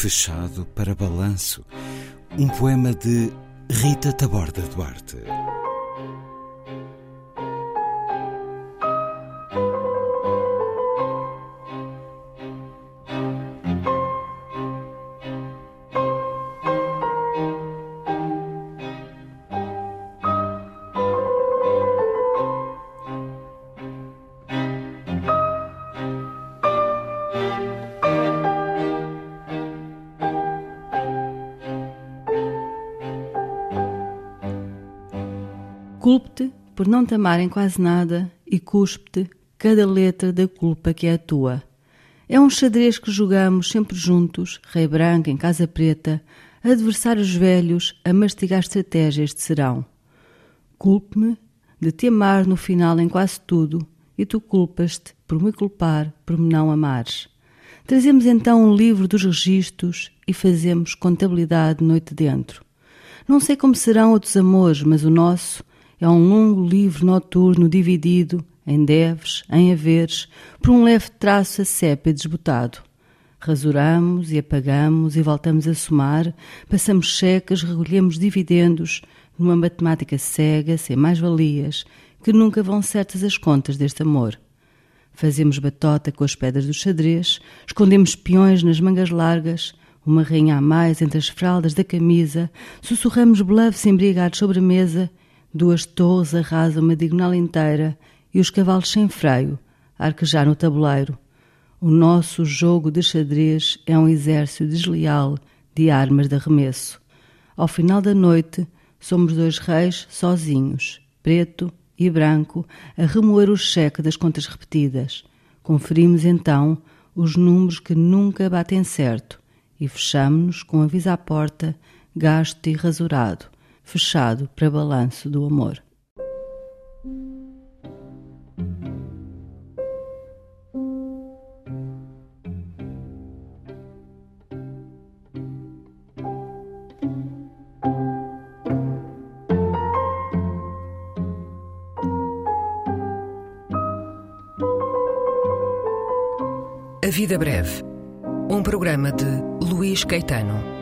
Fechado para Balanço, um poema de Rita Taborda Duarte. Culpe-te por não te amar em quase nada e cuspe-te cada letra da culpa que é a tua. É um xadrez que jogamos sempre juntos, rei branco em casa preta, adversários velhos a mastigar estratégias de serão. Culpe-me de te amar no final em quase tudo e tu culpas-te por me culpar por me não amares. Trazemos então um livro dos registros e fazemos contabilidade noite dentro. Não sei como serão outros amores, mas o nosso é um longo livro noturno dividido em deves, em haveres, por um leve traço a sépia desbotado. Rasuramos e apagamos e voltamos a somar, passamos cheques, recolhemos dividendos, numa matemática cega, sem mais-valias, que nunca vão certas as contas deste amor. Fazemos batota com as pedras do xadrez, escondemos peões nas mangas largas, uma rainha a mais entre as fraldas da camisa, sussurramos bluffs embriagados sobre a mesa Duas torres arrasam uma diagonal inteira e os cavalos sem freio arquejar no tabuleiro. O nosso jogo de xadrez é um exército desleal de armas de arremesso. Ao final da noite, somos dois reis sozinhos, preto e branco, a remoer o cheque das contas repetidas. Conferimos então os números que nunca batem certo e fechamos-nos com aviso à porta, gasto e rasurado fechado para balanço do amor. A Vida Breve, um programa de Luís Caetano.